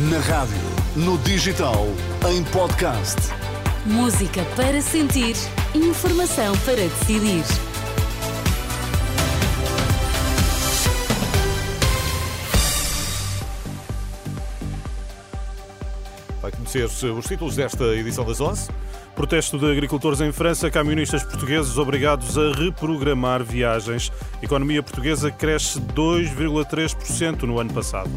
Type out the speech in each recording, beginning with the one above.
Na rádio, no digital, em podcast. Música para sentir, informação para decidir. Vai conhecer os títulos desta edição das 11. Protesto de agricultores em França, camionistas portugueses obrigados a reprogramar viagens. A economia portuguesa cresce 2,3% no ano passado.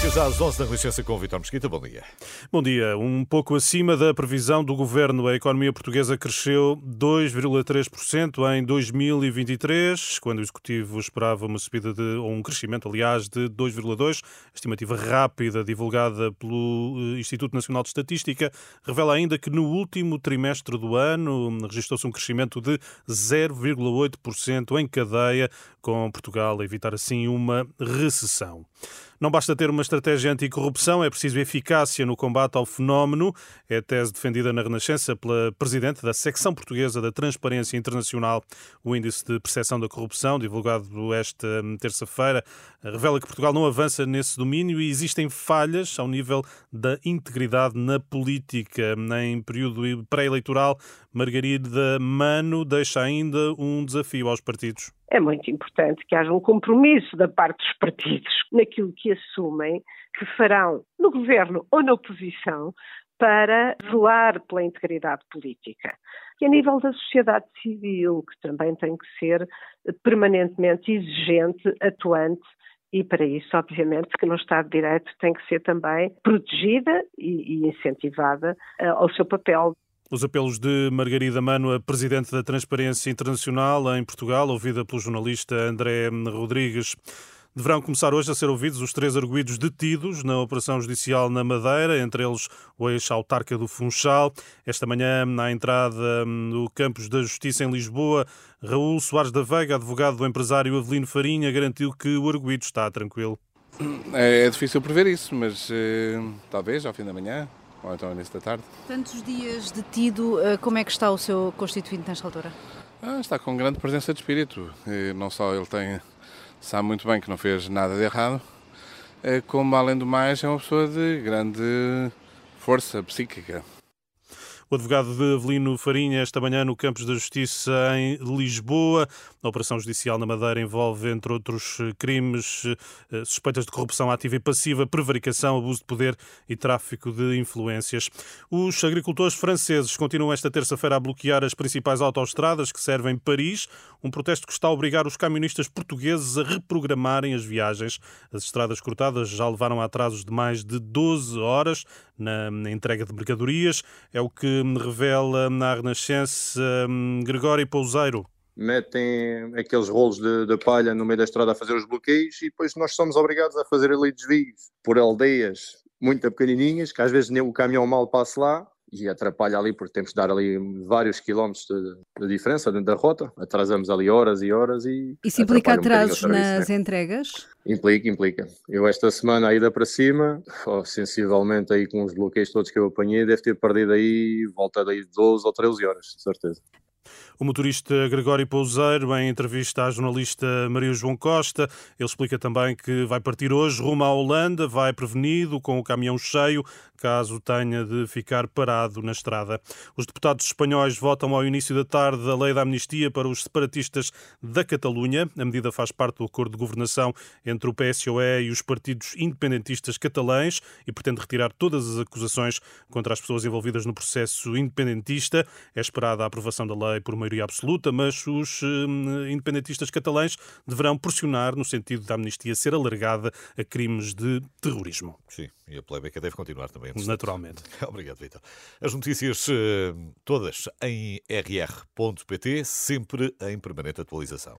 Notícias às 11 da Renascença com o Vitor Mesquita. Bom dia. Bom dia. Um pouco acima da previsão do governo, a economia portuguesa cresceu 2,3% em 2023, quando o executivo esperava uma subida de ou um crescimento, aliás, de 2,2. A estimativa rápida divulgada pelo eh, Instituto Nacional de Estatística revela ainda que no último trimestre do ano registrou-se um crescimento de 0,8% em cadeia, com Portugal a evitar assim uma recessão. Não basta ter uma estratégia anticorrupção, é preciso eficácia no combate ao fenómeno. É tese defendida na Renascença pela Presidente da Secção Portuguesa da Transparência Internacional. O Índice de Percepção da Corrupção, divulgado esta terça-feira, revela que Portugal não avança nesse domínio e existem falhas ao nível da integridade na política. Em período pré-eleitoral, Margarida Mano deixa ainda um desafio aos partidos é muito importante que haja um compromisso da parte dos partidos naquilo que assumem que farão no governo ou na oposição para zelar pela integridade política. E a nível da sociedade civil, que também tem que ser permanentemente exigente, atuante e para isso, obviamente, que no Estado de Direito tem que ser também protegida e, incentivada uh, ao seu papel. Os apelos de Margarida Mano, a Presidente da Transparência Internacional em Portugal, ouvida pelo jornalista André Rodrigues. Deverão começar hoje a ser ouvidos os três arguídos detidos na operação judicial na Madeira, entre eles o ex-autarca do Funchal. Esta manhã, na entrada no Campos da Justiça em Lisboa, Raul Soares da Veiga, advogado do empresário Avelino Farinha, garantiu que o arguído está tranquilo. É, é difícil prever isso, mas eh, talvez ao fim da manhã ou então início da tarde. Tantos dias detido, eh, como é que está o seu constituinte nesta altura? Ah, está com grande presença de espírito. E não só ele tem, sabe muito bem que não fez nada de errado, eh, como além do mais é uma pessoa de grande força psíquica. O advogado de Avelino Farinha, esta manhã no Campos da Justiça em Lisboa. A operação judicial na Madeira envolve, entre outros crimes, eh, suspeitas de corrupção ativa e passiva, prevaricação, abuso de poder e tráfico de influências. Os agricultores franceses continuam esta terça-feira a bloquear as principais autoestradas que servem Paris, um protesto que está a obrigar os camionistas portugueses a reprogramarem as viagens. As estradas cortadas já levaram a atrasos de mais de 12 horas na, entrega de mercadorias. É o que revela na Renascença um, Gregório Pouseiro metem aqueles rolos de, de, palha no meio da estrada a fazer os bloqueios e depois nós somos obrigados a fazer ali desvios por aldeias muito pequenininhas, que às vezes nem o caminhão mal passa lá e atrapalha ali porque temos de dar ali vários quilómetros de, de diferença dentro da rota, atrasamos ali horas e horas e... Isso implica atrasos um nas né? entregas? Implica, implica. Eu esta semana a ida para cima, oh, sensivelmente aí com os bloqueios todos que eu apanhei, deve ter perdido aí, volta daí 12 ou 13 horas, de certeza. O motorista Gregório Pouseiro, em entrevista à jornalista Maria João Costa, ele explica também que vai partir hoje rumo à Holanda, vai prevenido com o caminhão cheio, caso tenha de ficar parado na estrada. Os deputados espanhóis votam ao início da tarde a lei da amnistia para os separatistas da Catalunha. A medida faz parte do acordo de governação entre o PSOE e os partidos independentistas catalães e pretende retirar todas as acusações contra as pessoas envolvidas no processo independentista. É esperada a aprovação da lei por maioria absoluta, mas os hum, independentistas catalães deverão pressionar no sentido da amnistia ser alargada a crimes de terrorismo. Sim, e a polémica deve continuar também. Naturalmente. Obrigado, Vitor. As notícias eh, todas em rr.pt, sempre em permanente atualização.